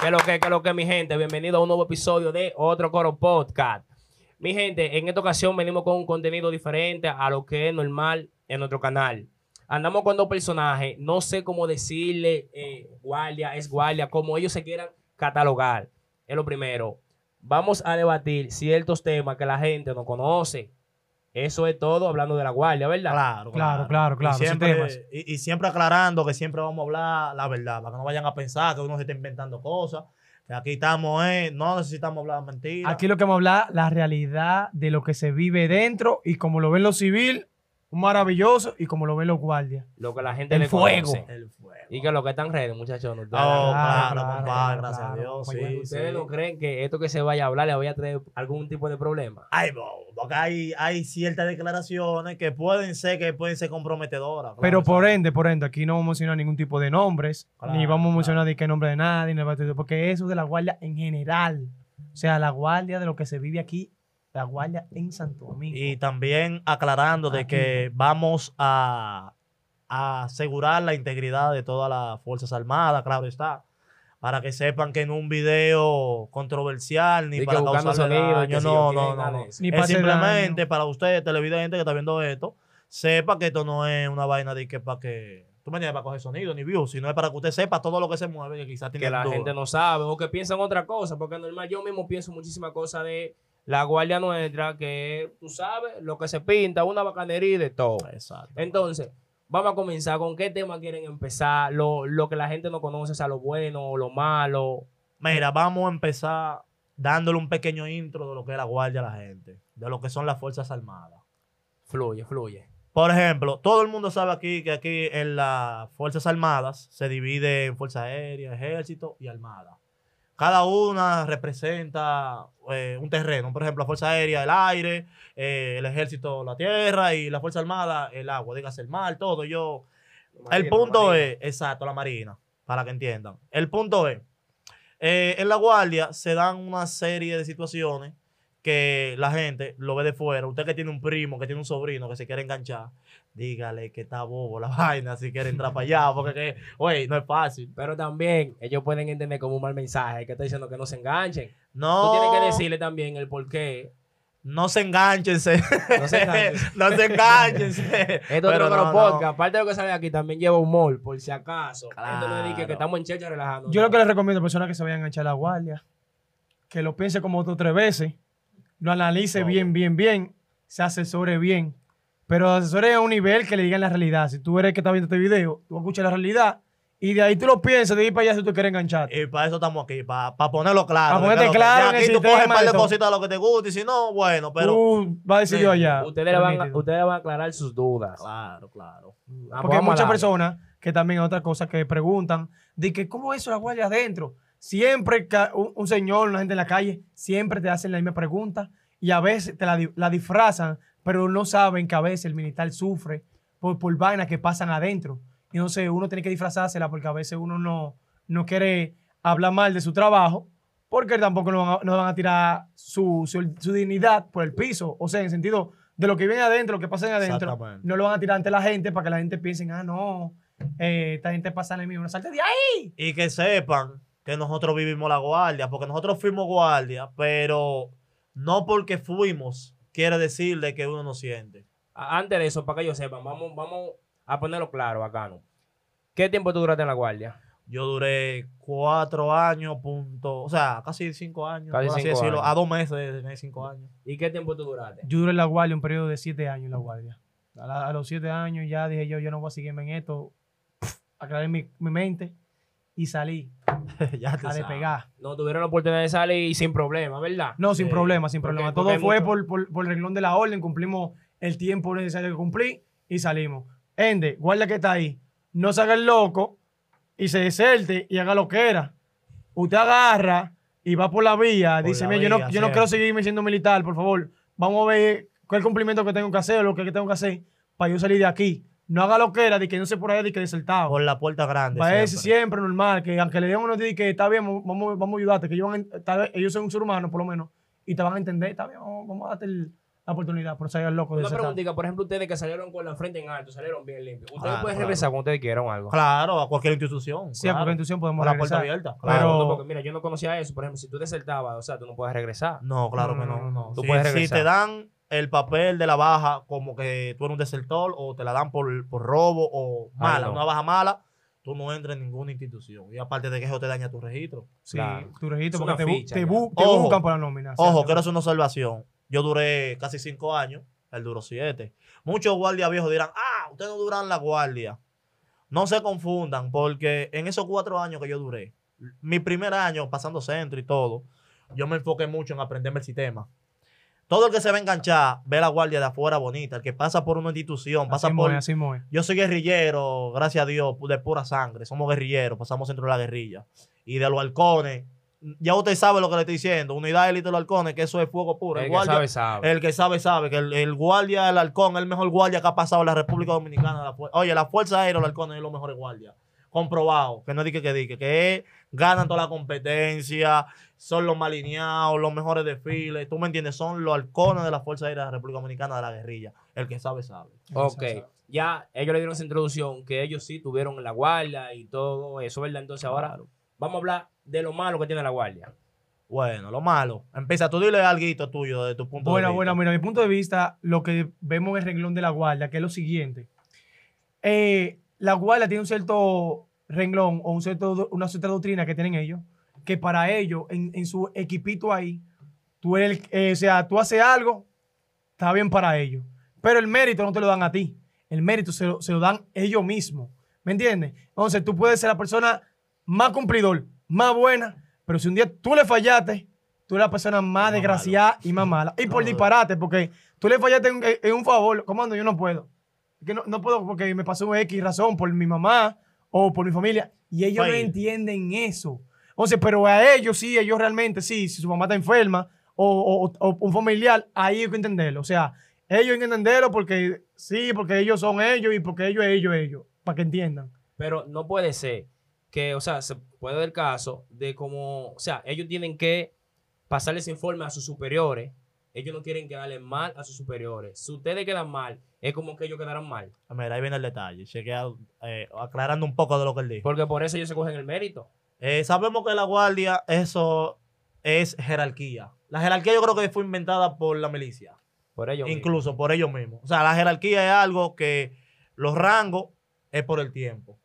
Que lo que, que lo que, mi gente, bienvenido a un nuevo episodio de Otro Coro Podcast. Mi gente, en esta ocasión venimos con un contenido diferente a lo que es normal en nuestro canal. Andamos con dos personajes, no sé cómo decirle eh, guardia, es guardia, como ellos se quieran catalogar. Es lo primero. Vamos a debatir ciertos temas que la gente no conoce. Eso es todo hablando de la guardia, ¿verdad? Claro, Claro, claro, claro. Y siempre, y, y siempre aclarando que siempre vamos a hablar la verdad, para que no vayan a pensar que uno se está inventando cosas. Que aquí estamos, eh, no necesitamos hablar mentiras. Aquí lo que vamos a hablar, la realidad de lo que se vive dentro y como lo ven los civiles, maravilloso, y como lo ven los guardias. Lo que la gente El le fuego. conoce. el fuego. Y que lo que están redes, muchachos. no- Oh, Claro, claro, claro, compadre, claro, gracias a Dios. Sí, ¿Ustedes sí. no creen que esto que se vaya a hablar le vaya a traer algún tipo de problema? Ay, bo, porque hay, hay ciertas declaraciones que pueden ser, que pueden ser comprometedoras. claro, Pero por ende, por ende, aquí no vamos a mencionar ningún tipo de nombres, Claro, ni vamos a claro. mencionar de qué nombre de nadie, ni porque eso es de la guardia en general. O sea, la guardia de lo que se vive aquí, la guardia en Santo Domingo. Y también aclarando de que vamos a, a asegurar la integridad de todas las Fuerzas Armadas, claro está. Para que sepan que en un video controversial ni para y daño, no, no, no, no. Es simplemente daño. para usted, televidente que está viendo esto, sepa que esto no es una vaina de que para que tú me para coger sonido ni views, sino es para que usted sepa todo lo que se mueve que quizás tiene que la duda. gente no sabe o que piensan otra cosa, porque normal yo mismo pienso muchísimas cosas de la guardia nuestra, que tú sabes, lo que se pinta, una bacanería y de todo. Exacto. Entonces, vamos a comenzar con qué tema quieren empezar, lo, lo que la gente no conoce, o sea, lo bueno, lo malo. Mira, vamos a empezar dándole un pequeño intro de lo que es la guardia a la gente, de lo que son las Fuerzas Armadas. Fluye, fluye. Por ejemplo, todo el mundo sabe aquí que aquí en las Fuerzas Armadas se divide en Fuerza Aérea, Ejército y Armada. Cada una representa eh, un terreno. Por ejemplo, la Fuerza Aérea, el aire, eh, el Ejército, la tierra y la Fuerza Armada, el agua, dígase el mar, todo. Yo, el punto es, exacto, la marina, para que entiendan. El punto es, eh, en la guardia se dan una serie de situaciones que la gente lo ve de fuera. Usted que tiene un primo, que tiene un sobrino que se quiere enganchar, dígale que está bobo la vaina si quiere entrar para allá, porque que, oye, no es fácil. Pero también ellos pueden entender como un mal mensaje que está diciendo que no se enganchen. No, Tú tienes que decirle también el por qué. no se enganchense. No se enganchen. no se enganchense. Esto otro no, no. podcast, aparte de lo que sale aquí, también lleva humor, por si acaso. Esto no es de que, Claro. que estamos en checha relajando. Yo lo que les recomiendo a personas que se vayan a enganchar a la guardia, que lo piense como dos o tres veces, lo analice bien, bien, bien, se asesore bien, pero asesore a un nivel que le digan la realidad. Si tú eres el que está viendo este video, tú escuchas la realidad y de ahí tú lo piensas de ir para allá si tú quieres enganchar. Y para eso estamos aquí, para, ponerlo claro. Pa' ponerte de que claro ya aquí tú coges un par de cositas de lo que te gusta y si no, bueno, pero... tú vas a decir Sí. yo allá. Ustedes van a, ustedes van a aclarar sus dudas. Claro, claro. Porque hay a muchas personas que también otra cosa que preguntan de que cómo es eso la guardia adentro. Siempre un, un señor, una gente en la calle, siempre te hacen la misma pregunta y a veces te la, la disfrazan, pero no saben que a veces el militar sufre por, por vainas que pasan adentro. Y sé, uno tiene que disfrazársela porque a veces uno no, no quiere hablar mal de su trabajo porque tampoco no van a, van a tirar su, su- su dignidad por el piso. O sea, en el sentido de lo que viene adentro, lo que pasa en adentro, no lo van a tirar ante la gente para que la gente piense, ah, no, eh, esta gente pasa en el mismo, salte de ahí. Y que sepan que nosotros vivimos la guardia, porque nosotros fuimos guardia, pero no porque fuimos quiere decir de que uno no siente. Antes de eso, para que ellos sepan, vamos, vamos a ponerlo claro acá, ¿no? ¿Qué tiempo tú duraste en la guardia? Yo duré cuatro años, punto, o sea, casi cinco años, Casi por así cinco decirlo, años. a dos meses de cinco años. ¿Y qué tiempo tú duraste? Yo duré en la guardia un periodo de siete años en la guardia. A, la- a los siete años ya dije yo, yo no voy a seguirme en esto. Aclaré mi, mi mente y salí ya te a despegar. No tuvieron la oportunidad de salir sin problema, ¿verdad? No, sin Sí, problema, sin porque- problema. porque Todo fue mucho- por, por, por el renglón de la orden, cumplimos el tiempo necesario que cumplir y salimos. Ende, guardia que está ahí, no se haga el loco y se deserte y haga lo que era. Usted agarra y va por la vía, Por dice, la "Mira, yo no, vía, yo no quiero seguirme siendo militar, por favor. Vamos a ver cuál cumplimiento que tengo que hacer, lo que tengo que hacer para yo salir de aquí. No haga lo que era, de que no se por ahí, de que desertado. Por la puerta grande. Para eso siempre. siempre normal, que aunque le den unos días que está bien, vamos, vamos a ayudarte, que ellos, van a- tal vez ellos son un ser humano por lo menos, y te van a entender, está bien, vamos, vamos a darte el, la oportunidad por salir loco de Una preguntita, por ejemplo, ustedes que salieron con la frente en alto, salieron bien limpios. Ustedes Claro, pueden claro. regresar cuando ustedes quieran o algo. Claro, a cualquier institución. Sí, a cualquier institución podemos Con la puerta abierta. Claro. No, porque mira, yo no conocía eso. Por ejemplo, si tú desertabas, o sea, tú no puedes regresar. No, claro que no, no. no, no. Tú Si, puedes si regresar. te dan el papel de la baja como que tú eres un desertor o te la dan por, por robo o mala, no. una baja mala, tú no entras en ninguna institución. Y aparte de que eso te daña tu registro. Sí, Claro. tu registro, Es porque te, una bu- ficha te ya. bu- te Ojo. buscan por la nómina. Ojo, Sí, quiero hacer una observación. Yo duré casi cinco años, él duró siete. Muchos guardias viejos dirán, ah, ustedes no duran la guardia. No se confundan, porque en esos cuatro años que yo duré, mi primer año pasando centro y todo, yo me enfoqué mucho en aprenderme el sistema. Todo el que se va a enganchar ve la guardia de afuera bonita, el que pasa por una institución, pasa Así por... muy, así muy. Yo soy guerrillero, gracias a Dios, de pura sangre. Somos guerrilleros, pasamos dentro de la guerrilla. Y de los halcones, ya usted sabe lo que le estoy diciendo. Unidad élite de los halcones, que eso es fuego puro. El El, que sabe, sabe. el que sabe, sabe. Que el, el guardia del halcón es el mejor guardia que ha pasado en la República Dominicana. La Oye, la Fuerza Aérea de los halcones es los mejores guardias. Comprobado. Que no diga que diga. Que ganan toda la competencia, son los más alineados, los mejores desfiles. ¿Tú me entiendes? Son los halcones de la Fuerza Aérea de la República Dominicana de la guerrilla. El que sabe, sabe. Ok, ya ellos le dieron esa introducción, que ellos sí tuvieron la guardia y todo eso, ¿verdad? Entonces ahora Claro. vamos a hablar de lo malo que tiene la guardia. Bueno, lo malo. Empieza, tú dile algo tuyo de tu punto Bueno, de vista. bueno, mira, mi punto de vista, lo que vemos en el renglón de la guardia, que es lo siguiente. Eh, la guardia tiene un cierto renglón o un cierto, una cierta doctrina que tienen ellos, que para ellos, en, en su equipito ahí, tú eres, el- eh, o sea, tú haces algo, está bien para ellos. Pero el mérito no te lo dan a ti. El mérito se lo, se lo dan ellos mismos. ¿Me entiendes? Entonces tú puedes ser la persona más cumplidor, más buena, pero si un día tú le fallaste, tú eres la persona más Más desgraciada y más mala. Y por disparate, porque tú le fallaste en, en un favor. Comando, yo no puedo. Que no, no puedo porque me pasó X razón por mi mamá o por mi familia. Y ellos no entienden eso. Entonces, pero a ellos sí, ellos realmente sí, si su mamá está enferma o, o- o un familiar, ahí hay que entenderlo. O sea, ellos hay que entenderlo porque sí, porque ellos son ellos y porque ellos, ellos, ellos, para que entiendan. Pero no puede ser que, o sea, se puede dar el caso de como, o sea, ellos tienen que pasarles informe a sus superiores. Ellos no quieren quedarle mal a sus superiores. Si ustedes quedan mal, es como que ellos quedaron mal. Mira, ahí viene el detalle. Chequea, eh, aclarando un poco de lo que él dijo. Porque por eso ellos se cogen el mérito. Eh, sabemos que la guardia, eso es jerarquía. La jerarquía yo creo que fue inventada por la milicia. Por ellos. mismos. incluso por ellos mismos. O sea, la jerarquía es algo que los rangos es por el tiempo.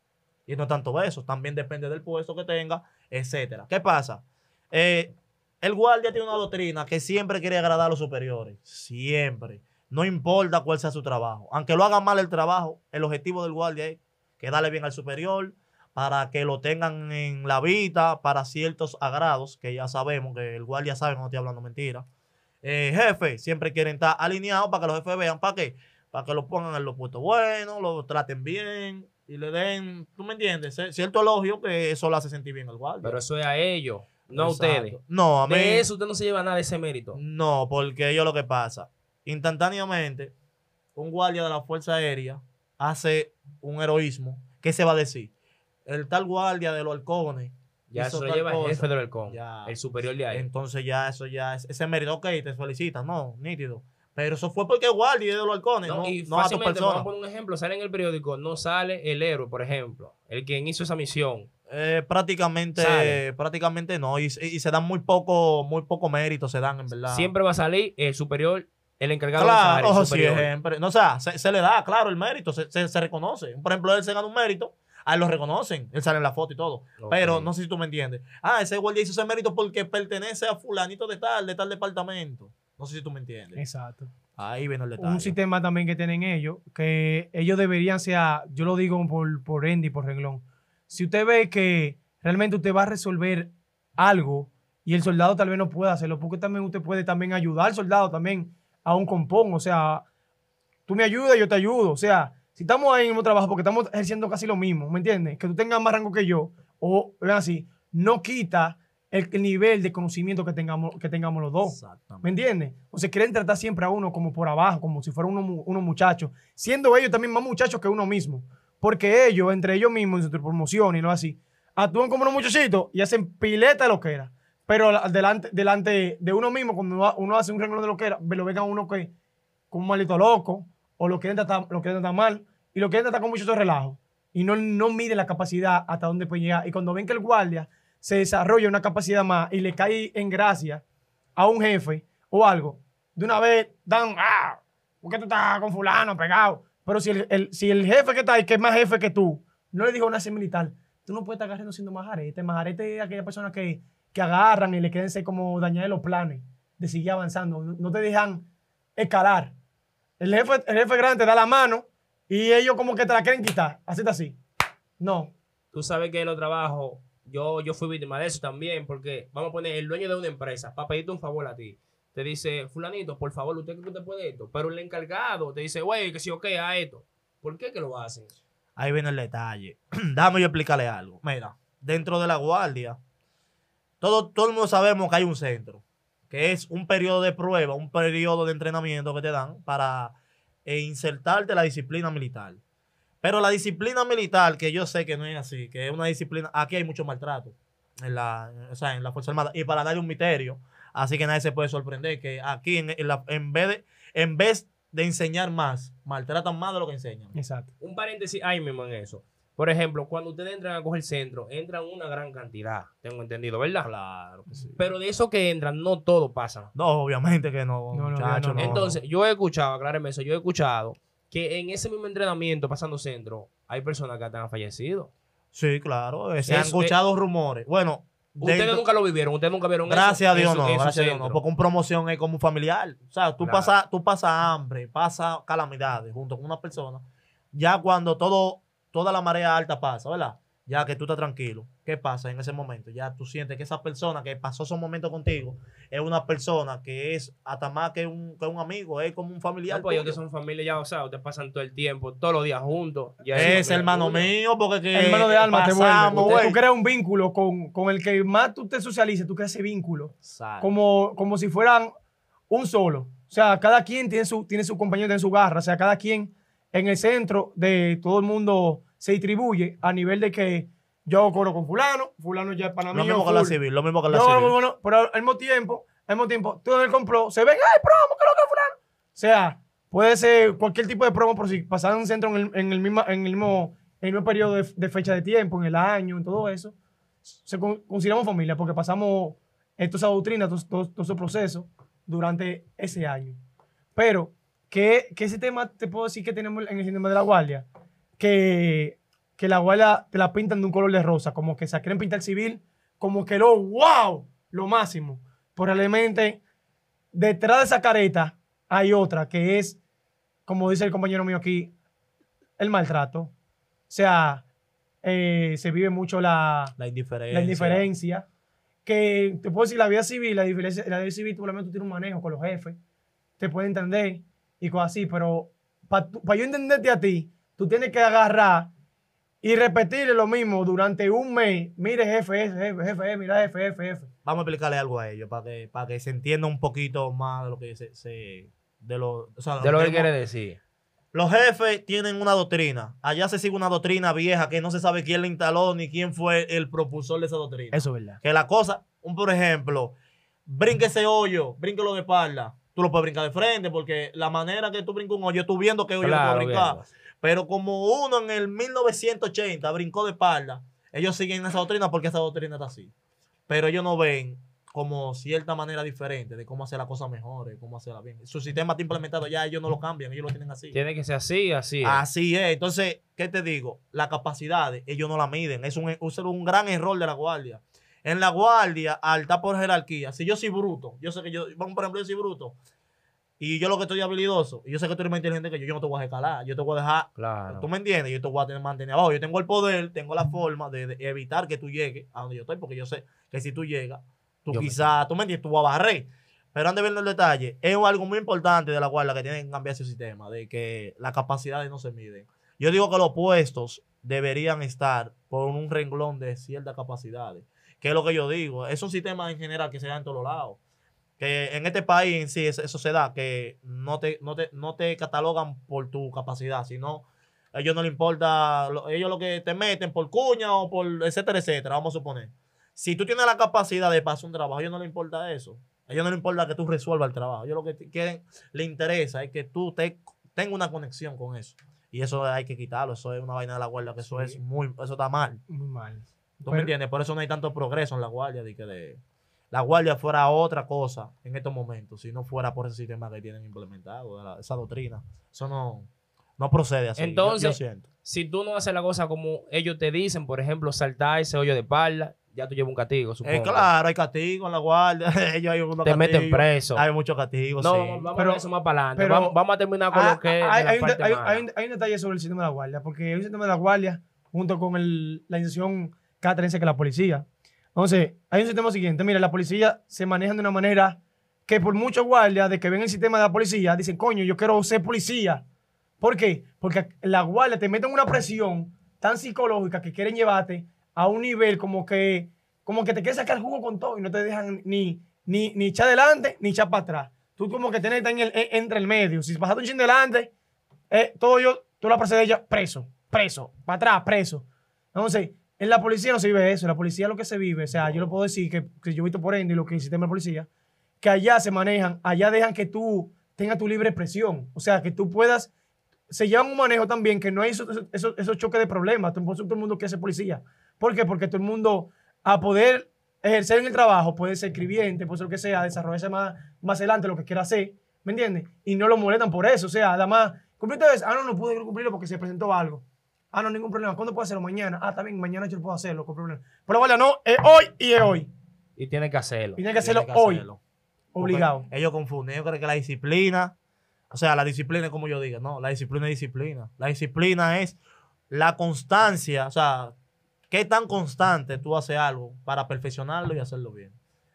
Y no tanto eso, también depende del puesto que tenga, etcétera. ¿Qué pasa? Eh, el guardia tiene una doctrina que siempre quiere agradar a los superiores. Siempre. No importa cuál sea su trabajo. Aunque lo haga mal el trabajo, el objetivo del guardia es que darle bien al superior para que lo tengan en la vida para ciertos agrados, que ya sabemos que el guardia sabe que no estoy hablando mentira. Eh, jefe, siempre quieren estar alineados para que los jefes vean, ¿para qué? Para que lo pongan en los puestos buenos, lo traten bien y le den, ¿tú me entiendes? Cierto elogio que eso lo hace sentir bien al guardia. Pero eso es a ellos, no a ustedes. No, a mí. De eso usted no se lleva nada de ese mérito. No, porque ello lo que pasa. Instantáneamente, un guardia de la Fuerza Aérea hace un heroísmo. ¿Qué se va a decir? El tal guardia de los halcones. Ya eso lo lleva el cosa. jefe del halcón, Ya. el superior de ahí. Entonces ya eso ya es ese mérito. Ok, te felicitas. No, nítido. Pero eso fue porque guardia de los halcones, no, No, y no a tu fácilmente, vamos a poner un ejemplo, sale en el periódico, no sale el héroe, por ejemplo, el quien hizo esa misión. Eh, prácticamente, prácticamente no. Y, y se dan muy poco, muy poco mérito, se dan, en verdad. Siempre va a salir el superior, el encargado de Claro, área, el ojo, superior. siempre. No, o sea, se, se le da, claro, el mérito, se, se- se reconoce. Por ejemplo, él se gana un mérito, a él lo reconocen, él sale en la foto y todo. Pero no sé si tú me entiendes. Ah, ese guardia hizo ese mérito porque pertenece a fulanito de tal, de tal departamento. No sé si tú me entiendes. Exacto. Ahí viene el detalle. un sistema también que tienen ellos, que ellos deberían ser, yo lo digo por, por Andy, por renglón. Si usted ve que realmente usted va a resolver algo y el soldado tal vez no pueda hacerlo, porque también usted puede también ayudar al soldado también a un compón, o sea, tú me ayudas, yo te ayudo, o sea, si estamos ahí en el mismo trabajo porque estamos ejerciendo casi lo mismo, ¿me entiendes? Que tú tengas más rango que yo, o vean así, no quita el, el nivel de conocimiento que tengamos, que tengamos los dos. ¿Me entiendes? O sea, quieren tratar siempre a uno como por abajo, como si fuera uno, mu- unos muchachos, siendo ellos también más muchachos que uno mismo. Porque ellos, entre ellos mismos, en su promoción y lo así, actúan como unos muchachitos y hacen pileta de lo que era. Pero la- delante, delante de uno mismo, cuando uno, uno hace un renglón de lo que era, lo vengan a uno que como un maldito loco, o lo quieren tratar, lo quieren tratar mal, y lo quieren tratar con mucho relajo. Y no, no mide la capacidad hasta dónde puede llegar. Y cuando ven que el guardia se desarrolla una capacidad más y le cae en gracia a un jefe o algo, de una vez dan, ah, ¿por qué tú estás con fulano pegado? Pero si el, si el jefe que está ahí, que es más jefe que tú, no le dijo una militar, tú no puedes estar agarrando siendo majarete. Majarete es aquella persona que, que agarran y le quieren ser como dañar los planes de seguir avanzando. No, no te dejan escalar. El jefe, el jefe grande te da la mano y ellos como que te la quieren quitar. Así está así. No. Tú sabes que en los trabajos, yo, yo fui víctima de eso también, porque vamos a poner el dueño de una empresa para pedirte un favor a ti. Te dice, fulanito, por favor, usted que usted puede esto. Pero el encargado te dice, güey, que si ok, a esto. ¿Por qué que lo hacen? Ahí viene el detalle. Déjame yo explicarle algo. Mira, dentro de la guardia, todo, todo el mundo sabemos que hay un centro, que es un periodo de prueba, un periodo de entrenamiento que te dan para eh, insertarte la disciplina militar. Pero la disciplina militar, que yo sé que no es así, que es una disciplina, aquí hay mucho maltrato en la, o sea, en la Fuerza Armada. Y para darle un misterio, así que nadie se puede sorprender que aquí en, en la- en vez de, en vez de enseñar más, maltratan más de lo que enseñan. Exacto. Un paréntesis ahí mismo en eso. Por ejemplo, cuando ustedes entran a coger centro, entran una gran cantidad, tengo entendido, ¿verdad? Claro que sí. Pero de eso que entran, no todo pasa. No, obviamente que no, No, no, muchacho, no, no. Entonces, yo he escuchado, acláreme eso, yo he escuchado que en ese mismo entrenamiento, pasando centro, hay personas que han fallecido. Sí, claro. eh, Se han Eso, escuchado rumores. Bueno, Ustedes dentro- nunca lo vivieron, ustedes nunca vieron gracias eso a Dios no, en su gracias a Dios no. Porque un promoción es como un familiar. O sea, tú Claro. pasas tú pasas hambre, pasas calamidades junto con una persona. Ya cuando todo, toda la marea alta pasa, ¿verdad? Ya que tú estás tranquilo. ¿Qué pasa en ese momento? Ya tú sientes que esa persona que pasó esos momentos contigo es una persona que es hasta más que un, que un amigo, es como un familiar. No, pues ellos que son familia ya, o sea, ustedes pasan todo el tiempo, todos los días juntos. ya es hermano tuya. mío, porque que Hermano de alma te pasamos, vuelve. güey. Tú creas un vínculo con, con el que más tú te socialices, tú creas ese vínculo. Como, como si fueran un solo. O sea, cada quien tiene su, tiene su compañero, tiene su garra. O sea, cada quien en el centro de todo el mundo se distribuye a nivel de que yo corro con fulano, fulano ya es para mí. Lo mismo que la civil, lo mismo que la Yo, civil. bueno, pero al mismo tiempo, al mismo tiempo, todo el complot se ven, ¡ay, promo, qué lo que fulano! O sea, puede ser cualquier tipo de promo, pero si pasaron un centro en el, en el en el mismo, en el mismo periodo de, de fecha de tiempo, en el año, en todo eso, se con- consideramos familia porque pasamos toda esa doctrina, todo, todo, todo ese proceso durante ese año. Pero, ¿qué, qué sistema te puedo decir que tenemos en el sistema de la guardia? Que, que la guardia te la pintan de un color de rosa, como que se quieren pintar civil, como que lo wow, lo máximo. Probablemente detrás de esa careta hay otra que es, como dice el compañero mío aquí, el maltrato. O sea, eh, se vive mucho la, La indiferencia. la indiferencia. Que te puedo decir, la vida civil, la diferencia, la vida civil, tú, tú tienes un manejo con los jefes, te pueden entender y cosas así, pero para yo entenderte a ti, tú tienes que agarrar y repetirle lo mismo durante un mes. Mire, jefe, jefe, jefe, mira, jefe, jefe, jefe. Vamos a explicarle algo a ellos para que, para que se entienda un poquito más de lo que se, se- de lo, o sea, De lo que quiere decir. Los jefes tienen una doctrina. Allá se sigue una doctrina vieja que no se sabe quién la instaló ni quién fue el propulsor de esa doctrina. Eso es verdad. Que la cosa, un por ejemplo, brinque ese hoyo, bríncalo de espalda. Tú lo puedes brincar de frente porque la manera que tú brincas un hoyo, tú viendo qué hoyo Claro, puedes brincar. bien. Pero como uno en el 1980 brincó de espalda, ellos siguen esa doctrina porque esa doctrina está así. Pero ellos no ven como cierta manera diferente de cómo hacer las cosas mejores, cómo hacerlas bien. Su sistema está implementado ya, ellos no lo cambian, ellos lo tienen así. Tiene que ser así, así. es. Así es. Entonces, ¿qué te digo? Las capacidades, ellos no la miden. Es un, es un gran error de la guardia. En la guardia, al estar por jerarquía, si yo soy bruto, yo sé que yo, vamos, por ejemplo, yo soy bruto, y yo lo que estoy habilidoso, y yo sé que tú eres más inteligente que yo, yo no te voy a escalar, yo te voy a dejar, Claro. tú me entiendes, yo te voy a tener, mantener abajo. Yo tengo el poder, tengo la forma de, de evitar que tú llegues a donde yo estoy, porque yo sé que si tú llegas, tú quizás, tú me entiendes, tú vas a barrer. Pero antes de ver el detalle, es algo muy importante de la guardia que tienen que cambiar ese sistema, de que las capacidades no se miden. Yo digo que los puestos deberían estar por un renglón de ciertas capacidades. Que es lo que yo digo. Es un sistema en general que se da en todos lados. Que en este país en sí es- eso se da, que no te, no te, no te catalogan por tu capacidad, sino a ellos no les importa, lo- ellos lo que te meten por cuña o por etcétera, etcétera, vamos a suponer. Si tú tienes la capacidad de pasar un trabajo, a ellos no les importa eso. A ellos no les importa que tú resuelvas el trabajo. Ellos lo que quieren, le interesa es que tú te, tengas una conexión con eso. Y eso hay que quitarlo. Eso es una vaina de la guardia, que eso Sí. es muy, eso está mal. Muy mal. ¿Tú Pero- me entiendes? Por eso no hay tanto progreso en la guardia. De que de- la guardia fuera otra cosa en estos momentos, si no fuera por ese sistema que tienen implementado, de la- esa doctrina. Eso no, no procede así. Entonces, yo siento. Si tú no haces la cosa como ellos te dicen, por ejemplo, saltar ese hoyo de espalda, ya tú llevas un castigo, supongo. Eh, claro, hay castigo en la guardia. Ellos hay unos Te meten castigos. preso. Hay muchos castigos. No, sí. vamos a Pero- ver eso más para adelante. pero- Vamos, vamos a terminar con Ah, lo que es hay, hay un, parte hay- mala. hay un- hay un detalle sobre el sistema de la guardia, porque hay un sistema de la guardia junto con el- la institución catarense que la policía. Entonces, hay un sistema siguiente. Mira, la policía se maneja de una manera que por muchos guardias de que ven el sistema de la policía, dicen, coño, yo quiero ser policía. ¿Por qué? Porque la guardia te meten una presión tan psicológica que quieren llevarte a un nivel como que, como que te quieren sacar jugo con todo y no te dejan ni, ni, ni echar adelante ni echar para atrás. Tú como que tienes en el- en- entre el medio. Si pasaste un chin delante, eh, todo yo, tú la de ella, preso, preso, para atrás, preso. Entonces, en la policía no se vive eso. En la policía lo que se vive, o sea, yo lo puedo decir que, que yo he visto por ende y lo que el sistema de policía, que allá se manejan, allá dejan que tú tengas tu libre expresión. O sea, que tú puedas, se llevan un manejo también que no hay esos, esos, choques de problemas. Todo, todo el mundo quiere ser policía. ¿Por qué? Porque todo el mundo, a poder ejercer en el trabajo, puede ser escribiente, puede ser lo que sea, desarrollarse más, más adelante lo que quiera hacer, ¿me entiendes? Y no lo molestan por eso. O sea, además, ¿cumpliste? Ah, no, no pude cumplirlo porque se presentó algo. Ah, no, ningún problema. ¿Cuándo puedo hacerlo? Mañana. Ah, también, mañana yo lo puedo hacerlo, con problema. Pero vale, no, es hoy y es hoy. Y tienes que hacerlo. Y tiene que hacerlo Tiene que hoy, hacerlo. Porque obligado. Ellos confunden. Ellos creen que la disciplina, o sea, la disciplina es como yo diga, no, la disciplina es disciplina. La disciplina es la constancia, o sea, qué tan constante tú haces algo para perfeccionarlo y hacerlo bien.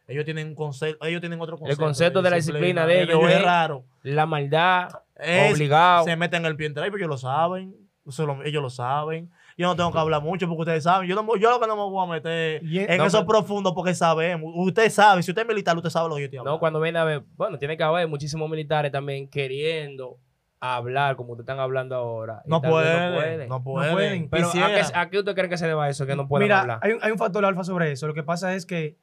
Ellos tienen un concepto, ellos tienen otro concepto. concepto de la disciplina de ellos es es- raro. La maldad, Es- obligado. Se meten el pie entre ellos, ellos lo saben. Eso lo- ellos lo saben. Yo no tengo que hablar mucho porque ustedes saben. Yo, no, yo lo que no me voy a meter en No, eso pero- profundo porque sabemos. Usted sabe, si usted es militar, usted sabe lo que yo hablando. No, cuando viene a ver, bueno, tiene que haber muchísimos militares también queriendo hablar como ustedes están hablando ahora. No pueden, no pueden. pueden. Pero ¿a qué, Quisiera. a qué usted cree que se deba eso? Que no pueden Mira, hablar. hay un, hay un factor alfa sobre eso. Lo que pasa es que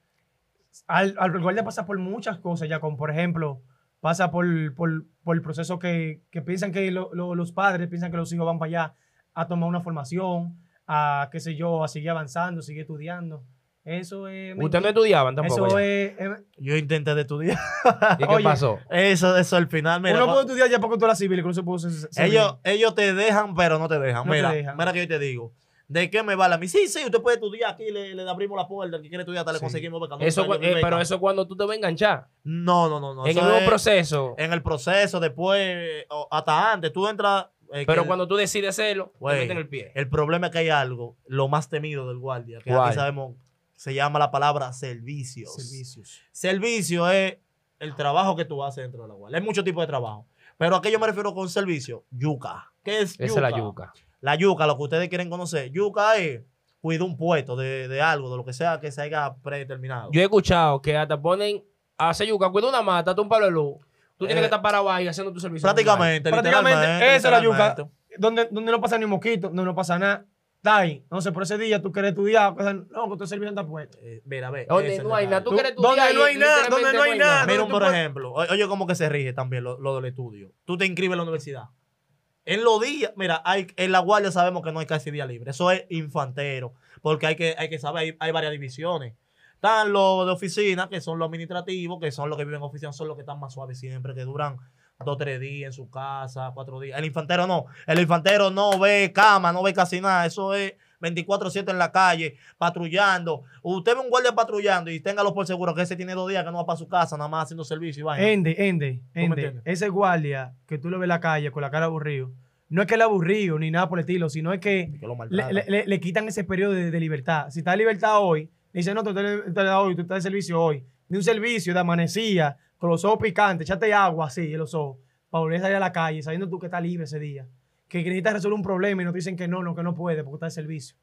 al, al guardia pasa por muchas cosas ya, como por ejemplo, pasa por, por, por el proceso que, que piensan que lo- lo- los padres piensan que los hijos van para allá a tomar una formación, a qué sé yo, a seguir avanzando, seguir estudiando. Eso es. Ustedes no estudiaban tampoco. Eso es. es- Yo intenté de estudiar. ¿Y qué Oye, pasó? Eso, eso al final. Mira, uno puede estudiar ya porque tú eres civil, que no se puede ser- ser ellos, ellos te dejan, pero no te dejan. No te mira, dejan. mira que yo te digo. ¿De qué me vale a mí? Sí, sí, usted puede estudiar aquí, le, le abrimos la puerta. El que quiere estudiar, hasta le Sí. conseguimos beca. No, Eso, cu- eh, pero eso cuando tú te vas a enganchar. No, no, no. no en el nuevo es proceso. En el proceso, después, o hasta antes. Tú entras. eh, pero el- cuando tú decides hacerlo, te meten el pie. El problema es que hay algo, lo más temido del guardia, que ¿Cuál? aquí sabemos, se llama la palabra servicios. servicios. Servicio es el trabajo que tú haces dentro de la guardia. Hay muchos tipos de trabajo. Pero a qué yo me refiero con servicio? Yuca. ¿Qué es Esa es la yuca. La yuca, lo que ustedes quieren conocer. Yuca es cuidar un puesto de, de algo, de lo que sea que se haya predeterminado. Yo he escuchado que hasta ponen a hacer yuca, cuida una mata, tú un palo de luz. Tú tienes Eh, que estar parado ahí haciendo tu servicio. prácticamente, Prácticamente, esa es la yuca. Donde, donde no pasa ni mosquito, donde no pasa nada. Está ahí. Entonces, por ese día tú quieres estudiar. pues, No, que tu servicio está puesto. Eh, mira, ve. Donde no hay nada. Tú quieres Donde estudiar no y hay nada, donde no hay nada. Mira, donde por puedes- ejemplo, o- oye, cómo que se rige también lo, lo del estudio. Tú te inscribes en la universidad. En los días, mira, hay, en la guardia sabemos que no hay casi día libre. Eso es infantero. Porque hay que, hay que saber, hay, hay varias divisiones. Están los de oficina, que son los administrativos, que son los que viven en oficina, son los que están más suaves siempre, que duran dos, tres días en su casa, cuatro días. El infantero no. El infantero no ve cama, no ve casi nada. Eso es 24-7 en la calle, patrullando. Usted ve un guardia patrullando y téngalo por seguro que ese tiene dos días que no va para su casa, nada más haciendo servicio y vaina. Ende, ende, ende. Ese guardia que tú lo ves en la calle con la cara aburrido, no es que él aburrido ni nada por el estilo, sino es que le, maltratan. le- le- le quitan ese periodo de, de libertad. Si está de libertad hoy, le dicen, no, tú estás hoy, tú estás de servicio hoy. De un servicio de amanecía, con los ojos picantes, échate agua así en los ojos, para volver a salir a la calle, sabiendo tú que estás libre ese día. Que necesitas resolver un problema y no te dicen que no, no, que no puede, porque está de servicio.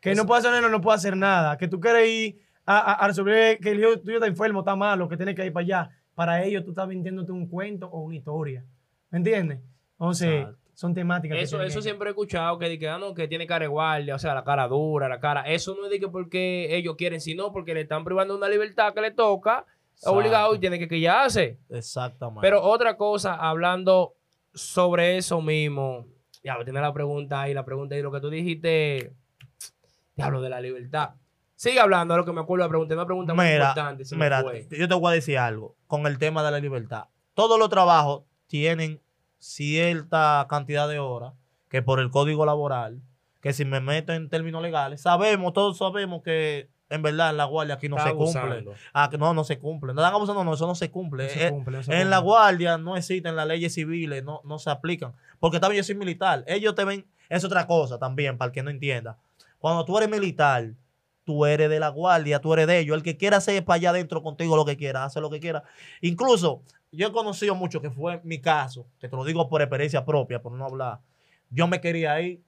Que no puede hacer nada, no puede hacer nada. Que tú quieres ir a, a- a resolver que el hijo tuyo está enfermo, está malo, que tienes que ir para allá. Para ello tú estás vendiéndote un cuento o una historia. ¿Me entiendes? Entonces, Exacto. son temáticas. Eso, eso ellos. siempre he escuchado que, que, ah, no, que tiene cara de guardia, o sea, la cara dura, la cara. Eso no es de que porque ellos quieren, sino porque le están privando una libertad que le toca obligado y tiene que quillarse. Exactamente. Pero otra cosa, hablando sobre eso mismo, ya tiene la pregunta ahí, la pregunta ahí, lo que tú dijiste, diablo, de la libertad. Sigue hablando de lo que me acuerdo de la pregunta, una pregunta muy mira, importante. mira, yo te voy a decir algo con el tema de la libertad. Todos los trabajos tienen cierta cantidad de horas que por el código laboral, que si me meto en términos legales, sabemos, todos sabemos que en verdad en la guardia aquí no Está se cumple. Ah, no, no se cumple. No están abusando, no, eso no se cumple. No se Eh, cumple, no se en cumple. la guardia no existen las leyes civiles, no, no se aplican. Porque también yo soy militar. Ellos te ven, es otra cosa también, para el que no entienda. Cuando tú eres militar, tú eres de la guardia, tú eres de ellos. El que quiera hacer para allá adentro contigo lo que quiera, hace lo que quiera. Incluso, yo he conocido mucho, que fue mi caso, que te lo digo por experiencia propia, por no hablar. Yo me quería ir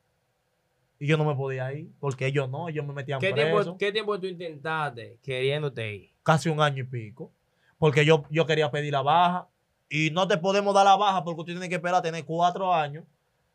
y yo no me podía ir, porque ellos no, ellos me metían ¿Qué preso tiempo, ¿Qué tiempo tú intentaste queriéndote ir? casi un año y pico. Porque yo, yo quería pedir la baja. Y no te podemos dar la baja porque tú tienes que esperar a tener cuatro años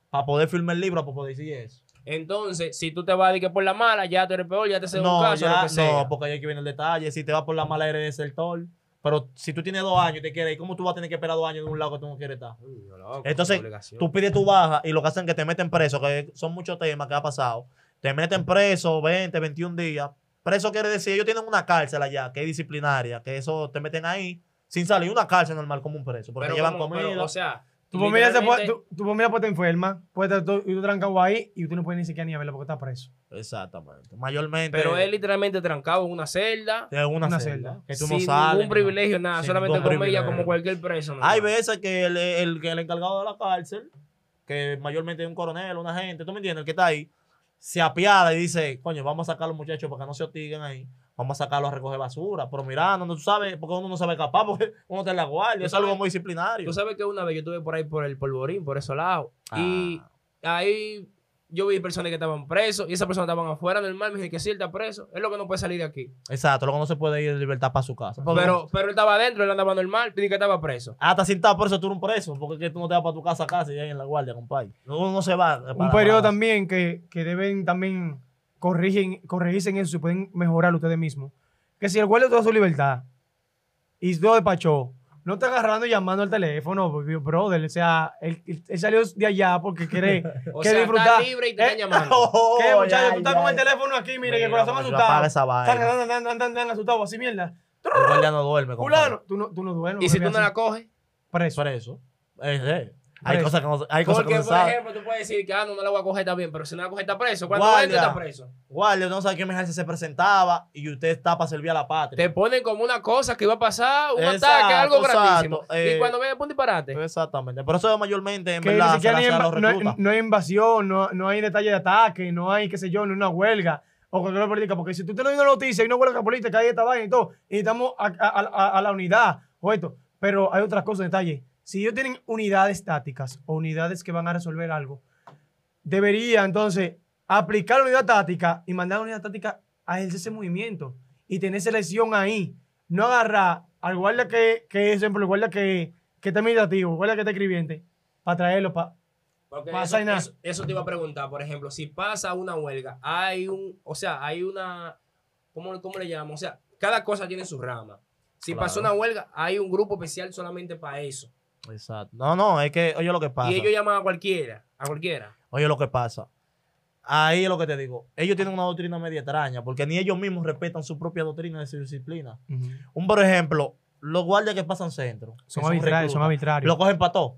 para poder firmar el libro, para poder decir eso. Entonces, si tú te vas a que por la mala, ya tú eres peor, ya te hace un caso, lo ya, que sea. no, porque ahí que viene el detalle. Si te vas por la mala, eres desertor. Pero si tú tienes dos años y te quieres ir, ¿cómo tú vas a tener que esperar dos años de un lado que tú no quieres estar? Uy, loco, Entonces. Tú pides tu baja y lo que hacen es que te meten preso, que son muchos temas que ha pasado. Te meten preso 20, 21 días. Preso quiere decir, ellos tienen una cárcel allá, que es disciplinaria, que eso te meten ahí sin salir. Una cárcel normal como un preso, porque Pero llevan como- pero, comida. o sea, Tu familia, se puede, tu, tu familia puede estar enferma, puede estar tú, y tú trancado ahí y tú no puedes ni siquiera ni verlo porque está preso. Exactamente. Mayormente. Pero es literalmente trancado en una celda, de una, una celda, celda. Que tú sin no sales. ningún privilegio, nada, Sin solamente comida como cualquier preso. ¿no? Hay veces que el, el, que el encargado de la cárcel, que mayormente es un coronel, una gente, ¿tú me entiendes? El que está ahí, se apiada y dice, coño, vamos a sacar a los muchachos para que no se hostiguen ahí. Vamos a sacarlos a recoger basura. Pero mirando, no tú sabes, porque uno no sabe escapar, porque uno está en la guardia. Es algo muy disciplinario. Tú sabes que una vez yo estuve por ahí por el polvorín, por esos lados, Ah. y ahí yo vi personas que estaban presos y esas personas estaban afuera normal. Me dije que sí, él está preso. Es lo que no puede salir de aquí. Exacto, luego no se puede ir de libertad para su casa. Pero, pero él estaba adentro, él andaba normal, y que estaba preso. Hasta sin estar preso, tú eres un preso, porque que tú no te vas para tu casa casi ahí en la guardia, compadre. Uno no se va. Un para- periodo para- también que, que deben también corrigen, corregirse en eso y pueden mejorar ustedes mismos. Que si el guardia toda su libertad y todo despachó, no está agarrando y llamando al teléfono, porque, brother, o sea, él, él salió de allá porque quiere, O quiere sea, disfrutar. está libre y te Eh, están llamando. Oh, ¿Qué, muchacho? ya, Tú estás con el teléfono aquí, mire, que el corazón asustado. apaga esa vaina. Están, andan, andan, andan, asustados, así mierda. El guardia no duerme. Fulano, tú no, tú no duermes. Y si tú no la coges, Preso. Preso. Eh, eh. Hay Preso. cosas que no, hay cosas que porque no se por ejemplo tú puedes decir que ah, no, no la voy a coger, está bien, pero si no la coges, está preso. Cuando Guardia. entra, está preso. Guardia, no sabe qué ejército se presentaba y usted está para servir a la patria. Te ponen como una cosa que iba a pasar, un Exacto, ataque, algo exacto, grandísimo. eh, y cuando viene un disparate. Exactamente. Por eso mayormente, en que ni verdad, se siquiera le ni hace a inva- los no, hay- reclutas. no hay invasión, no, no hay detalle de ataque, no hay, qué sé yo, no hay una huelga o cualquier política. Porque si tú tienes una noticia, hay una huelga política, hay esta vaina y todo, y estamos a, a- a- a la unidad o esto. Pero hay otras cosas, detalle. Si ellos tienen unidades tácticas o unidades que van a resolver algo, debería entonces aplicar la unidad táctica y mandar la unidad táctica a ejercer ese movimiento y tener selección ahí. No agarrar al guardia que, que es, ejemplo, el guardia que, que está administrativo, el guardia que está escribiente, para traerlo, para Porque pasa eso- eso te iba a preguntar, por ejemplo, si pasa una huelga, hay un, o sea, hay una, ¿cómo, cómo le llamamos? O sea, cada cosa tiene su rama. Si Claro. pasó una huelga, hay un grupo especial solamente para eso. Exacto. No, no, es que, oye lo que pasa. Y ellos llaman a cualquiera, a cualquiera. Oye lo que pasa. Ahí es lo que te digo. Ellos tienen una doctrina media extraña, porque ni ellos mismos respetan su propia doctrina de su disciplina. Un por ejemplo, los guardias que pasan centro. son arbitrarios, son arbitrarios. Lo cogen para todo.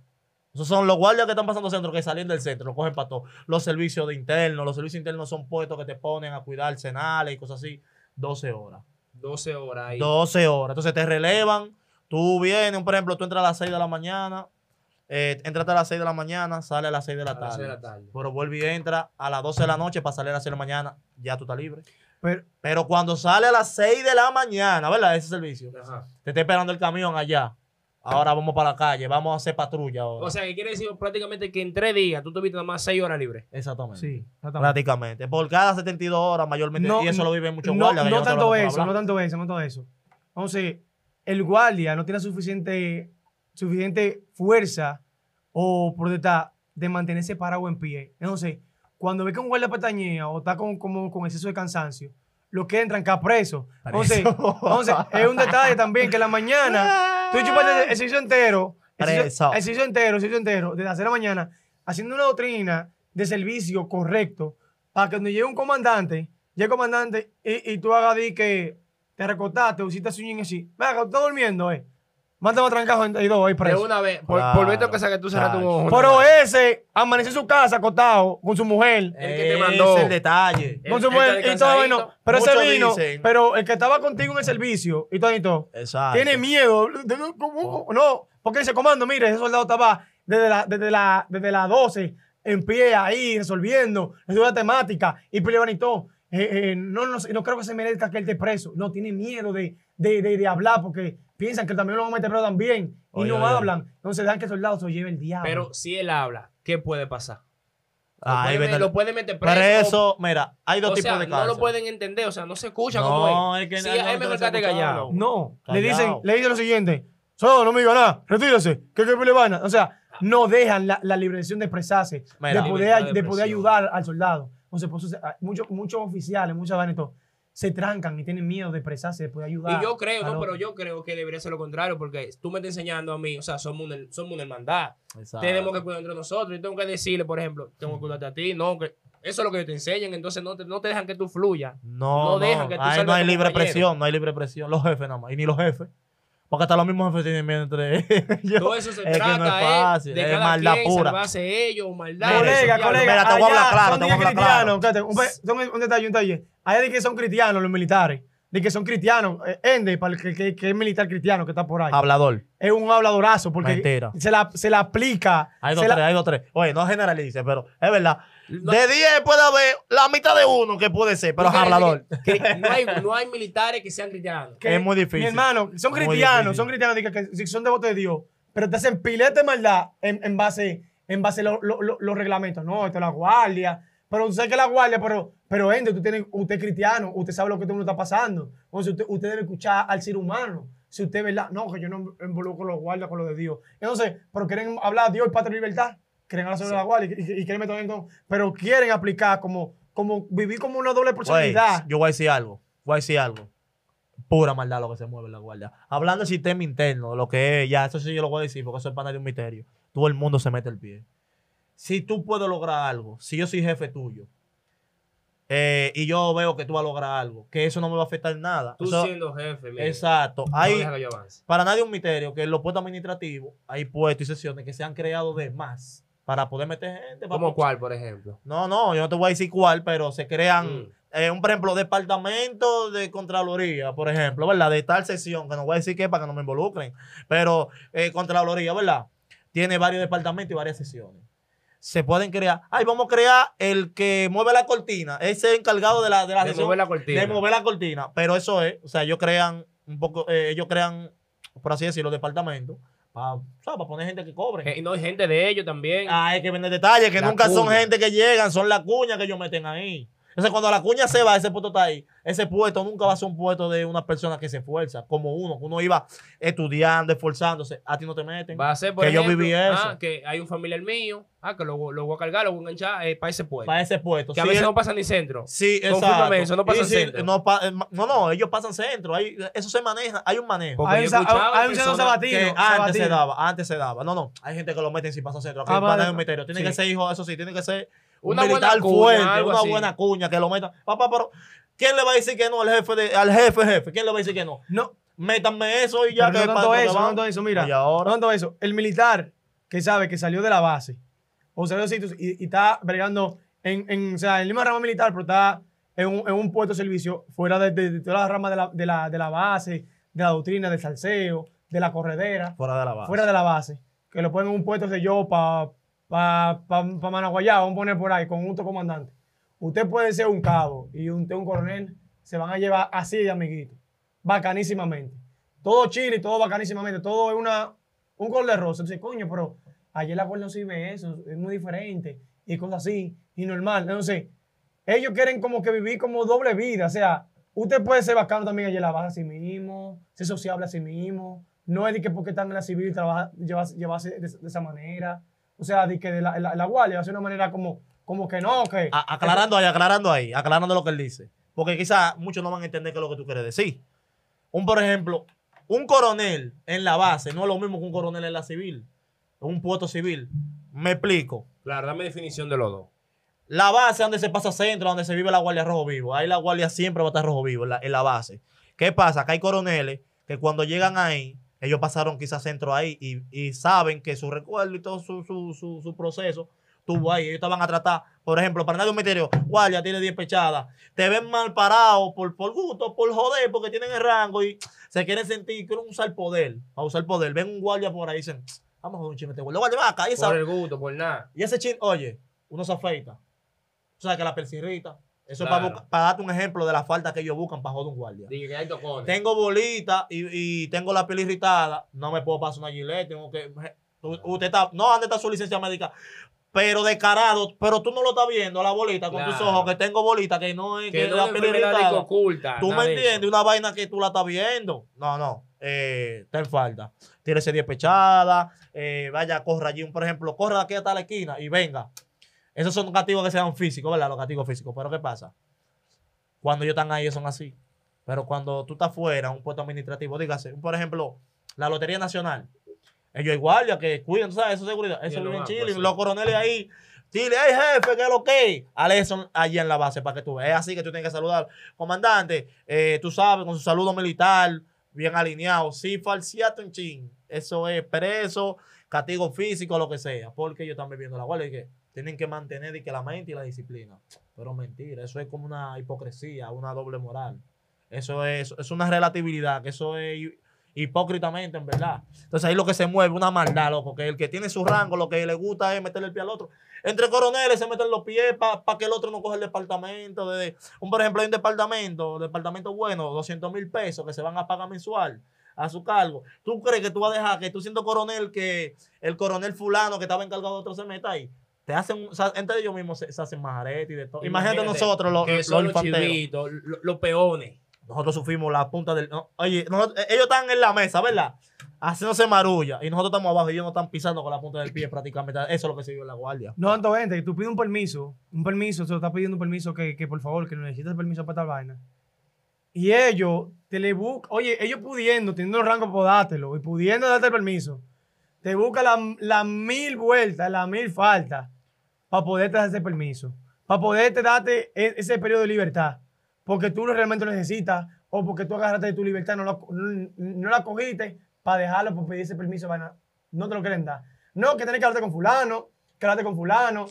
Esos son los guardias que están pasando centro, que salen del centro, lo cogen para todo. Los servicios de internos, los servicios internos son puestos que te ponen a cuidar arsenales y cosas así. 12 horas. 12 horas ahí. 12 horas. Entonces te relevan. Tú vienes, por ejemplo, tú entras a las 6 de la mañana. Eh, entras a las 6 de la mañana, sale a las 6 de la A las tarde. seis de la tarde. Pero vuelve y entra a las 12 de la noche para salir a las 6 de la mañana. Ya tú estás libre. Pero, Pero cuando sale a las 6 de la mañana, ¿verdad? Ese servicio. Ajá. Te está esperando el camión allá. Ahora vamos para la calle. Vamos a hacer patrulla ahora. O sea, que quiere decir prácticamente que en tres días tú tuviste nada más 6 horas libres. Exactamente. sí, exactamente. Prácticamente. Por cada 72 horas mayormente. No, y eso lo viven muchos no, guardias. no tanto eso, no tanto eso, no tanto eso. Entonces, el guardia no tiene suficiente, suficiente fuerza o por detrás de mantenerse parado en pie. Entonces, cuando ve que un guardia pestañea o está con, como, con exceso de cansancio, los que entran acá presos. Entonces, Preso. entonces, es un detalle también que en la mañana tú chupaste el servicio entero, el Preso. servicio entero, el entero, desde las 6 de la mañana, haciendo una doctrina de servicio correcto para que cuando llegue un comandante, llegue el comandante y, y tú hagas di que te recostaste o hiciste sueño así. Venga, tú estás durmiendo, eh. Mándame a trancajo en dos ahí De preso. una vez, por, Claro, por que sea que tú cerraste un claro. ojo. Pero ese amaneció en su casa acostado con su mujer. El que te mandó. Es el detalle. Con su el mujer y todo, bueno, pero ese vino, dicen- pero el que estaba contigo en el servicio y todo y todo, Exacto. tiene miedo. de- de- ¿cómo? No, porque dice, comando, mire, ese soldado estaba desde la, desde la, desde las 12 en pie ahí resolviendo, estudia temática y peleaban y todo. Eh, eh, no, no, no creo que se merezca que él esté preso. No, tiene miedo de, de, de, de hablar porque piensan que también lo van a meter preso también y Oye, no oye. hablan. Entonces dejan que el soldado se lo lleve el diablo. Pero si él habla, ¿qué puede pasar? Lo, Ahí puede, viene lo el- puede meter preso. Pero eso, mira, hay dos o tipos sea, de no cárcel. lo pueden entender, o sea, no se escucha No, como es que Sí, no- no es mejor callado. No, le dicen, le dicen lo siguiente, solo no me diga nada, retírese, que que le van a-". O sea, no dejan la, la liberación de expresarse, Mira. de, poder, de de poder ayudar al soldado. Entonces, por eso se- ah, muchos, muchos oficiales, muchas vainas y todo, se trancan y tienen miedo de expresarse, de ayudar. Y yo creo, no, pero yo creo que debería ser lo contrario, porque tú me estás enseñando a mí, o sea, somos una, somos una hermandad. Exacto. Tenemos que cuidar entre nosotros. Yo tengo que decirle, por ejemplo, tengo que cuidarte a ti, no, que eso es lo que ellos te enseñan, entonces no te, no te dejan que tú fluyas. No, No no, dejan que tú Ahí salgas no hay libre compañero. presión, no hay libre presión. Los jefes nada más, y ni los jefes. Porque hasta los mismos jefes tienen miedo entre ellos. Todo eso se es que trata no es eh, fácil, de es cada maldad quien pura. salvarse ellos, maldad. Mira, Colega, colega, Mira, te voy a hablar claro, te voy a hablar claro. un, un detalle, un detalle. Allá de que son cristianos los militares, de que son cristianos, eh, Ende, para el que, que- que es militar cristiano que está por ahí. Hablador. es un habladorazo porque Mentira. se la, se la aplica. Hay dos, la- tres, hay dos, tres. Oye, no generalice, pero es verdad. No- De 10 puede haber la mitad de uno que puede ser, pero es hablador. que no, hay, no hay militares que sean cristianos. que es muy difícil. Mi hermano, son Muy cristianos, difícil. son cristianos, que son devotos de Dios, pero te hacen pilete de maldad en, en base en base a lo- lo- lo- los reglamentos. No, esto es la guardia. Pero sé que la guardia, pero, pero Ende, tú tienes, usted es cristiano, usted sabe lo que todo el mundo está pasando. Entonces usted, usted debe escuchar al ser humano. Si usted, ¿verdad? No, que yo no involucro los guardias con lo de Dios. Entonces, pero quieren hablar de Dios y patria y libertad. Quieren sobre la guardia y, y- y quieren meter en pero quieren aplicar como, como vivir como una doble personalidad. yo voy a decir algo. Voy a decir algo. Pura maldad lo que se mueve en la guardia. Hablando del sistema interno, lo que es, ya, eso sí yo lo voy a decir porque eso es para nadie un misterio. Todo el mundo se mete el pie. Si tú puedes lograr algo, si yo soy jefe tuyo, eh, y yo veo que tú vas a lograr algo, que eso no me va a afectar nada. Tú Eso- siendo jefe, mira, exacto. no Hay, para nadie un misterio que en los puestos administrativos hay puestos y sesiones que se han creado de más para poder meter gente. ¿Cómo cuál, por ejemplo? No, no, yo no te voy a decir cuál, pero se crean, Mm. eh, un, por ejemplo, departamento de Contraloría, por ejemplo, ¿verdad? De tal sesión, que no voy a decir qué para que no me involucren, pero eh, Contraloría, ¿verdad? Tiene varios departamentos y varias sesiones. Se pueden crear, ay, vamos a crear el que mueve la cortina, ese encargado de la, de la De sesión, mover la cortina. de mover la cortina, pero eso es, o sea, ellos crean un poco, eh, ellos crean, por así decirlo, departamentos, para poner gente que cobre. Eh, Y no hay gente de ellos también. Ah, hay que vender detalles, que La nunca son gente que llegan, son las cuñas que ellos meten ahí. Entonces, cuando la cuña se va, ese puesto está ahí. Ese puesto nunca va a ser un puesto de una persona que se esfuerza, como uno, que uno iba estudiando, esforzándose. A ti no te meten. Va a ser, por que yo viví eso. ah, que hay un familiar mío, ah, que lo, lo voy a cargar, lo voy a enganchar eh, para ese puesto. Para ese puesto. que a Sí, veces él- no pasa ni centro. Sí, Confírmame exacto. eso, no pasa Y sí, centro. No, pa- eh, no, no, ellos pasan centro. Ahí, eso se maneja, hay un manejo. Porque Hay yo un, hay un personas sabatino. que antes sabatino. se daba, antes se daba. No, no, hay gente que lo meten sin pasar centro. Aquí Ah, vale. un misterio. Tiene Sí. que ser hijo, eso sí, tiene que ser un Una buena militar cuña, fuerte, una así. buena cuña que lo metan. Papá, pero ¿quién le va a decir que no al jefe de, al jefe jefe? ¿Quién le va a decir que no? No, Métanme eso y ya pero que no tanto eso, no tanto eso, mira. Y ahora, No tanto eso. El militar que sabe que salió de la base o salió de sitios y, y está bregando en, en, o sea, en la misma rama militar, pero está en un, en un puesto de servicio fuera de, de- de todas las ramas de la, de, la, de la base, de la doctrina, del salseo, de la corredera, fuera de la base. fuera de la base, que lo ponen en un puesto de yo para pa, pa, pa Managuayá, vamos a poner por ahí, con un comandante. Usted puede ser un cabo y usted un coronel, se van a llevar así de amiguito, bacanísimamente. Todo chile, todo bacanísimamente, todo es una, un gol de rosa. Entonces, coño, pero ayer la cual no sirve eso, es muy diferente y cosas así, y normal. Entonces, ellos quieren como que vivir como doble vida, o sea, usted puede ser bacano también en la base a sí mismo, ser sociable a sí mismo, no es de que porque están en la civil trabaja, llevarse, llevarse de, de esa manera, o sea, de que de la, la, la guardia ser una manera como, como que no, que... A- aclarando ahí, aclarando ahí, aclarando lo que él dice. porque quizás muchos no van a entender qué es lo que tú quieres decir. Un, por ejemplo, un coronel en la base no es lo mismo que un coronel en la civil, un puesto civil. Me explico. Claro, dame definición de los dos. La base donde se pasa centro, donde se vive la guardia rojo vivo. Ahí la guardia siempre va a estar rojo vivo en la, en la base. ¿Qué pasa? Acá hay coroneles que cuando llegan ahí, ellos pasaron quizás centro ahí y, y saben que su recuerdo y todo su, su, su, su proceso tuvo ahí. Ellos te van a tratar, por ejemplo, para nadie un misterio, guardia tiene 10 pechadas. Te ven mal parado por, por gusto, por joder, porque tienen el rango y se quieren sentir, quieren usar poder, para usar poder. Ven un guardia por ahí y dicen, vamos a joder un chisme este guardia. Guardia, va acá, y esa- Por el gusto, por nada. y ese chin, oye, uno se afeita. O sea, que la persirrita. Eso Claro. es para, para darte un ejemplo de la falta que ellos buscan para joder un guardia. Dije que hay tocones. Tengo bolita y, y tengo la piel irritada. No me puedo pasar una gilet. Tengo que. Usted está. No, ¿dónde está su licencia médica? Pero descarado. Pero tú no lo estás viendo, la bolita, con tus ojos, que tengo bolita, que no es que que no la piel irritada. oculta. Tú me entiendes, una vaina que tú la estás viendo. No, no. Eh, está en falta. Tírese 10 pechadas. eh, vaya, corra allí. Por ejemplo, corra de aquí hasta la esquina y venga. Esos son castigos que se dan físicos, ¿verdad? Los castigos físicos. Pero ¿qué pasa? Cuando ellos están ahí, son así. Pero cuando tú estás fuera, un puesto administrativo, dígase, por ejemplo, la Lotería Nacional. Ellos hay guardias que cuidan, ¿tú ¿sabes? Eso es seguridad. Sí, Eso vive en Chile. sí. Los coroneles ahí. Chile, hey jefe, ¿qué es lo que? Ale eso allí en la base para que tú veas. Es así que tú tienes que saludar. Comandante, eh, tú sabes, con su saludo militar, bien alineado. Si falseaste un chin, eso es preso, castigo físico, lo que sea. Porque ellos están viviendo la guardia y que tienen que mantener y que la mente y la disciplina. Pero mentira, eso es como una hipocresía, una doble moral. Eso es, es una relatividad, que eso es hipócritamente, en verdad. Entonces ahí lo que se mueve, una maldad, loco, que el que tiene su rango, lo que le gusta es meterle el pie al otro. Entre coroneles se meten los pies para que el otro no coja el departamento. De, un, por ejemplo, hay un departamento, departamento bueno, 200 mil pesos que se van a pagar mensual a su cargo. ¿Tú crees que tú vas a dejar que tú siendo coronel, que el coronel fulano que estaba encargado de otro se meta ahí? Te hacen, o sea, entre ellos mismos se, se hacen majarete y de todo. Imagínate, nosotros, los, que los son los infanteros. chivitos, lo- los peones. Nosotros sufrimos la punta del. no, oye, nosotros- eh, ellos están en la mesa, ¿verdad? Haciéndose marulla. Y nosotros estamos abajo y ellos no están pisando con la punta del pie prácticamente. Eso es lo que se vive en la guardia. No gente, que tú pides un permiso, un permiso, se lo está pidiendo un permiso que, que por favor, que necesitas permiso para esta vaina. Y ellos te le buscan, oye, ellos pudiendo, teniendo el rango para dártelo y pudiendo darte el permiso, te buscan las la mil vueltas, las mil faltas para poderte dar ese permiso, para poderte darte e- ese periodo de libertad, porque tú realmente lo necesitas o porque tú agarraste de tu libertad, no, lo- no, no la cogiste para dejarlo, por pedir ese permiso, vaina. no te lo quieren dar. No, que tienes que hablarte con fulano, que hablarte con fulano.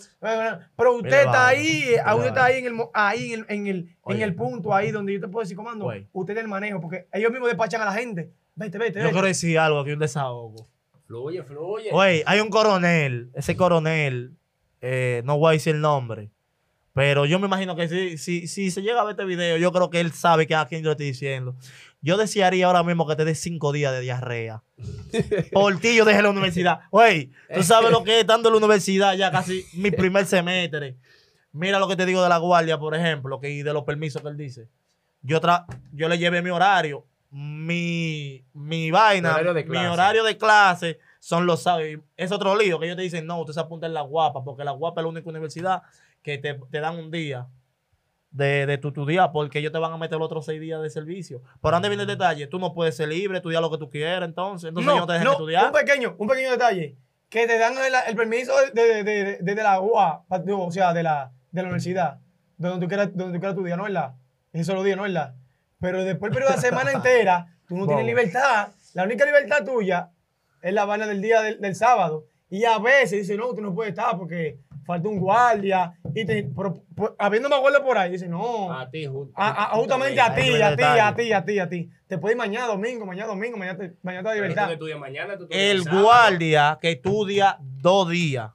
Pero usted Mira, está vaina, ahí, mira, usted está ahí en el, ahí en el, en el, en el punto ahí donde yo te puedo decir, comando, usted tiene el manejo, porque ellos mismos despachan a la gente. Vete, vete, Yo vete. quiero decir algo aquí, un desahogo. Fluye, fluye. Oye, hay un coronel. Ese coronel, eh, no voy a decir el nombre. Pero yo me imagino que si, si, si se llega a ver este video, yo creo que él sabe que a quién yo le estoy diciendo. Yo desearía ahora mismo que te dé cinco días de diarrea. Por ti yo dejé la universidad. Oye, tú sabes lo que es estando en la universidad ya casi mi primer semestre. Mira lo que te digo de la guardia, por ejemplo, que, y de los permisos que él dice. Yo, tra yo le llevé mi horario, mi, mi vaina, Horario de mi horario de clase son los sábados. Es otro lío que ellos te dicen, no, usted se apunta en la guapa, porque la guapa es la única universidad que te, te dan un día de, de tu, tu día, porque ellos te van a meter los otros seis días de servicio. Por dónde viene el detalle, tú no puedes ser libre, estudiar lo que tú quieras, entonces, entonces ellos no te dejan no, estudiar. Un pequeño, un pequeño detalle. Que te dan el, el permiso de, de, de, de- desde la UA, o sea, de la, de la universidad, donde tú quieras, donde tú quieras estudiar, ¿no es verdad? Eso lo dije, ¿no es verdad? Pero después el periodo de la semana entera, tú no tienes libertad. La única libertad tuya es la vaina del día del, del sábado. Y a veces dice, no, tú no puedes estar porque falta un guardia. Y te, pero, por- habiendo más guardia por ahí, dice, no. A ti, ju- A- a- justamente a ti, a ti, a ti, a ti, a ti. Te puedes ir mañana domingo, mañana domingo, mañana, te- mañana te da Pero tú libertad. no estudias mañana, tú estudias El sábado. guardia que estudia dos días,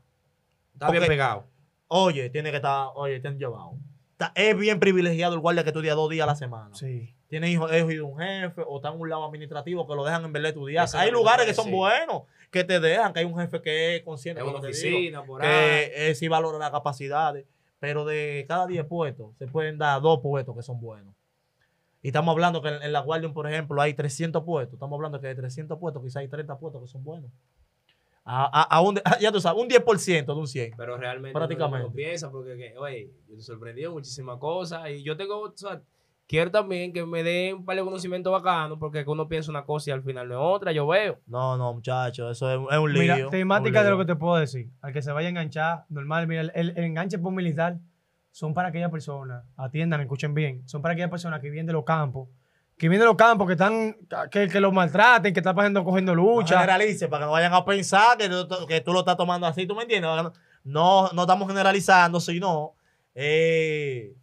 Está bien pegado. oye, tiene que estar, oye, te han llevado. Está- es bien privilegiado el guardia que estudia dos días a la semana. Sí. Tiene hijos, hijos de un jefe o está en un lado administrativo que lo dejan en verdad estudiar. Eso es hay lo lugares que son buenos, que te dejan, que hay un jefe que es consciente En de lo que digo, oficina, por ahí. que eh, sí valora las capacidades, pero de cada 10 puestos se pueden dar dos puestos que son buenos. Y estamos hablando que en, en la Guardia, por ejemplo, hay 300 puestos. Estamos hablando que de 300 puestos quizás hay 30 puestos que son buenos. A, a- a un, ya tú sabes, un 10% de un 100. Pero realmente Prácticamente. no piensa porque, que, oye, yo te sorprendí en muchísimas cosas y yo tengo, o sea, quiero también que me den un par de conocimientos bacanos, porque que uno piensa una cosa y al final no es otra, yo veo. No, no, muchachos, eso es, es un lío. Mira, temática de lo que te puedo decir. Al que se vaya a enganchar, normal, mira, el, el enganche por militar son para aquellas personas, atiendan, escuchen bien, son para aquellas personas que vienen de los campos, que vienen de los campos, que están, que, que los maltraten, que están pasando cogiendo No lucha. generalice, para que no vayan a pensar que tú, que tú lo estás tomando así, ¿tú me entiendes? No, no estamos generalizando, sino eh,